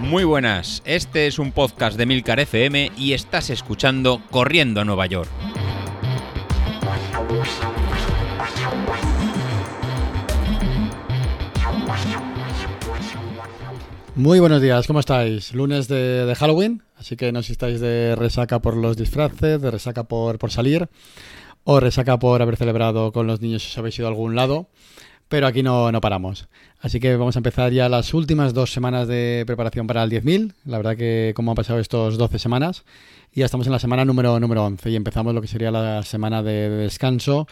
Muy buenas, este es un podcast de Milcar FM y estás escuchando Corriendo a Nueva York. Muy buenos días, ¿cómo estáis? Lunes de, Halloween, así que no si estáis de resaca por los disfraces, de resaca por, por salir o resaca por haber celebrado con los niños si os habéis ido a algún lado pero aquí no, no paramos. Así que vamos a empezar ya las últimas dos semanas de preparación para el 10.000. La verdad que como han pasado estos 12 semanas ya estamos en la semana número, número 11 y empezamos lo que sería la semana de, descanso,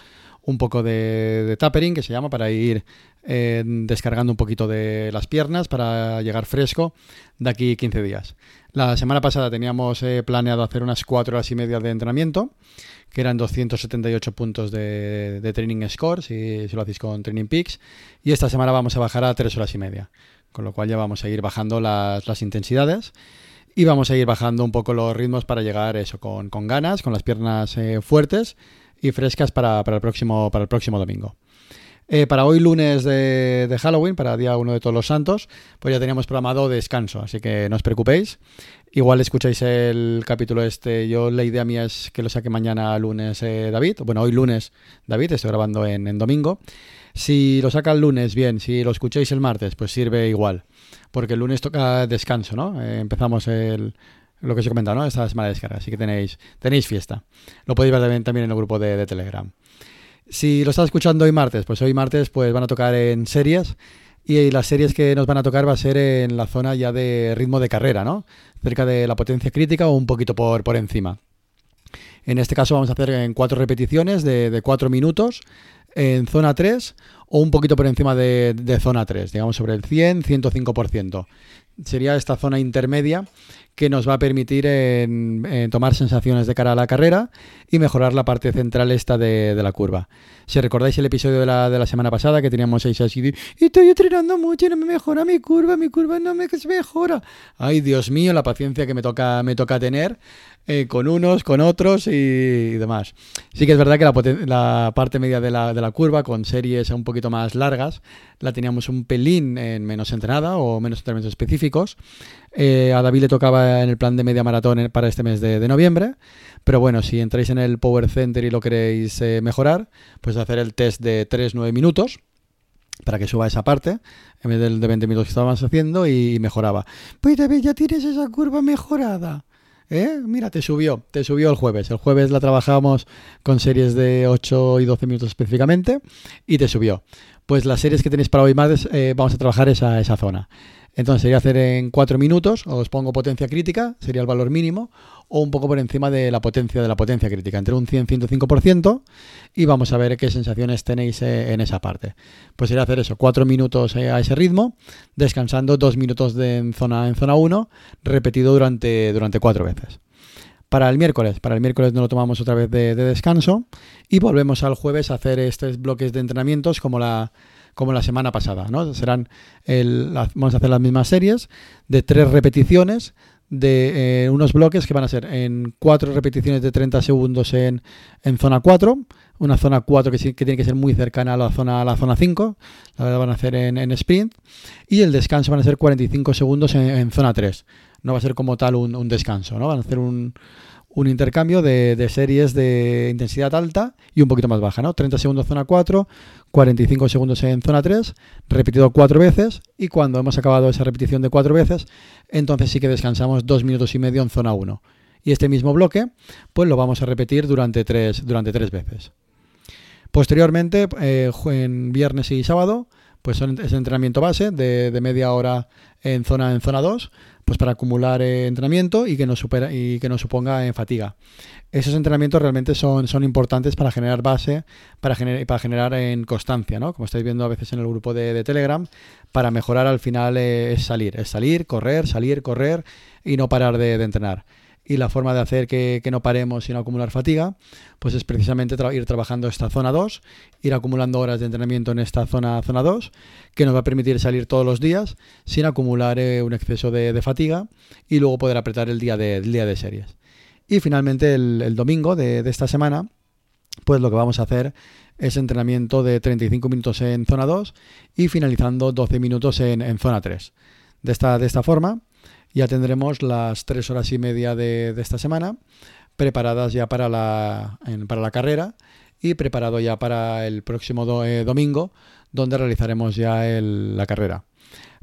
un poco de, tapering que se llama para ir eh, descargando un poquito de las piernas para llegar fresco de aquí 15 días. La semana pasada teníamos eh, planeado hacer unas 4 horas y media de entrenamiento que eran 278 puntos de, Training Score, si, lo hacéis con Training Peaks. Y esta semana vamos a bajar a 3 horas y media, con lo cual ya vamos a ir bajando las, intensidades y vamos a ir bajando un poco los ritmos para llegar eso con, ganas, con las piernas eh, fuertes y frescas para, el próximo, para el próximo domingo. Eh, para hoy lunes de, Halloween, para día 1 de todos los santos, pues ya teníamos programado descanso, así que no os preocupéis. Igual escucháis el capítulo este. Yo la idea mía es que lo saque mañana lunes eh, David. Bueno, hoy lunes David, estoy grabando en, domingo. Si lo saca el lunes, bien. Si lo escucháis el martes, pues sirve igual. Porque el lunes toca descanso, ¿no? Eh, empezamos el, lo que os he comentado, ¿no? Esta semana de descarga. Así que tenéis, tenéis fiesta. Lo podéis ver también, en el grupo de, de Telegram. Si lo estás escuchando hoy martes, pues hoy martes pues van a tocar en series y las series que nos van a tocar va a ser en la zona ya de ritmo de carrera, ¿no? Cerca de la potencia crítica o un poquito por, por encima. En este caso vamos a hacer en cuatro repeticiones de, de cuatro minutos en zona 3 o un poquito por encima de, zona 3, digamos sobre el 100, 105%. Sería esta zona intermedia que nos va a permitir tomar sensaciones de cara a la carrera y mejorar la parte central esta de, la curva. Si recordáis el episodio de la, de la semana pasada que teníamos seis así de, estoy entrenando mucho y no me mejora mi curva, mi curva no me mejora. Ay, Dios mío, la paciencia que me toca, me toca tener eh, con unos, con otros y, demás. Sí que es verdad que la, parte media de la, de la, curva, con series un poquito más largas, la teníamos un pelín en menos entrenada o menos entrenamientos específicos. Eh, a David le tocaba en el plan de media maratón para este mes de, noviembre. Pero bueno, si entráis en el Power Center y lo queréis eh, mejorar, pues hacer el test de 3-9 minutos para que suba esa parte, en vez del de 20 minutos que estábamos haciendo, y mejoraba. Pues David, ya tienes esa curva mejorada. ¿Eh? Mira, te subió, te subió el jueves. El jueves la trabajamos con series de 8 y 12 minutos específicamente y te subió. Pues las series que tenéis para hoy más eh, vamos a trabajar esa, esa zona. Entonces sería hacer en 4 minutos, os pongo potencia crítica, sería el valor mínimo, o un poco por encima de la potencia de la potencia crítica, entre un 100 y 105%, y vamos a ver qué sensaciones tenéis eh, en esa parte. Pues sería hacer eso, 4 minutos eh, a ese ritmo, descansando 2 minutos en, zona, en zona 1, repetido durante, durante 4 veces. Para el miércoles, para el miércoles no lo tomamos otra vez de descanso y volvemos al jueves a hacer estos bloques de entrenamientos como la, como la semana pasada. ¿no? Serán el, vamos a hacer las mismas series de tres repeticiones de eh, unos bloques que van a ser en cuatro repeticiones de 30 segundos en, en zona 4, una zona 4 que, que, tiene que ser muy cercana a la zona, a la zona 5, la van a hacer en, en sprint, y el descanso van a ser 45 segundos en, zona 3. No va a ser como tal un, un descanso, ¿no? van a hacer un, un intercambio de, series de intensidad alta y un poquito más baja, ¿no? 30 segundos zona 4, 45 segundos en zona 3, repetido cuatro veces y cuando hemos acabado esa repetición de cuatro veces, entonces sí que descansamos dos minutos y medio en zona 1. Y este mismo bloque, pues lo vamos a repetir durante tres, durante tres veces. Posteriormente, eh, en viernes y sábado, pues son, es entrenamiento base de, de media hora en zona, en zona 2, pues para acumular eh, entrenamiento y que nos supera y que nos suponga en fatiga. Esos entrenamientos realmente son, son importantes para generar base, para, generar para generar en constancia, ¿no? Como estáis viendo a veces en el grupo de, Telegram, para mejorar al final eh, es salir, es salir, correr, salir, correr y no parar de entrenar y la forma de hacer que, no paremos y no acumular fatiga, pues es precisamente ir trabajando esta zona 2, ir acumulando horas de entrenamiento en esta zona, zona 2, que nos va a permitir salir todos los días sin acumular eh, un exceso de, fatiga y luego poder apretar el día de, día de series. Y finalmente el, domingo de, esta semana, pues lo que vamos a hacer es entrenamiento de 35 minutos en zona 2 y finalizando 12 minutos en, zona 3. De esta, de esta forma ya tendremos las 3 horas y media de, esta semana preparadas ya para la, para la carrera y preparado ya para el próximo eh, domingo donde realizaremos ya la carrera.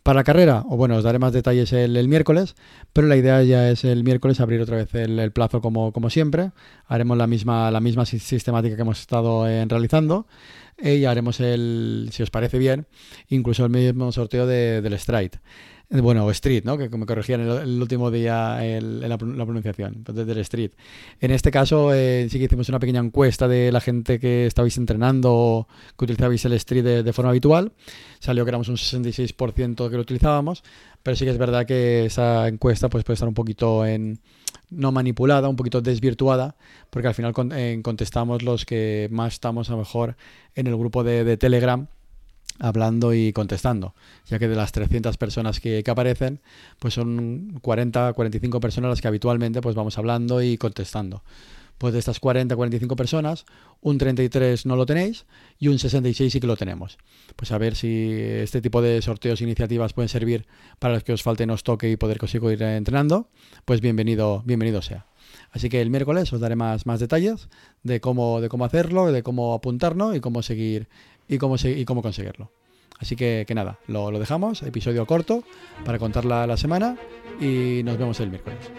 Para la carrera, o bueno, os daré más detalles el, miércoles, pero la idea ya es el miércoles abrir otra vez el, plazo como, como, siempre. Haremos la misma, la misma sistemática que hemos estado eh, realizando y haremos el, si os parece bien, incluso el mismo sorteo del Stride. Eh, bueno, o Street, ¿no? Que me corregían el, último día el, la, pronunciación, pues del Street. En este caso eh, sí que hicimos una pequeña encuesta de la gente que estabais entrenando que utilizabais el Street de, forma habitual. Salió que éramos un 66% que lo utilizábamos, pero sí que es verdad que esa encuesta pues, puede estar un poquito en no manipulada, un poquito desvirtuada, porque al final eh, contestamos los que más estamos a lo mejor en el grupo de, Telegram hablando y contestando, ya que de las 300 personas que, aparecen, pues son 40, 45 personas las que habitualmente pues vamos hablando y contestando. Pues de estas 40, 45 personas, un 33 no lo tenéis y un 66 sí que lo tenemos. Pues a ver si este tipo de sorteos e iniciativas pueden servir para los que os falte, nos toque y poder seguir entrenando, pues bienvenido, bienvenido sea. Así que el miércoles os daré más, más detalles de cómo, de cómo hacerlo, de cómo apuntarnos y cómo seguir y cómo, y cómo conseguirlo. Así que, que nada, lo, dejamos, episodio corto para contar la semana y nos vemos el miércoles.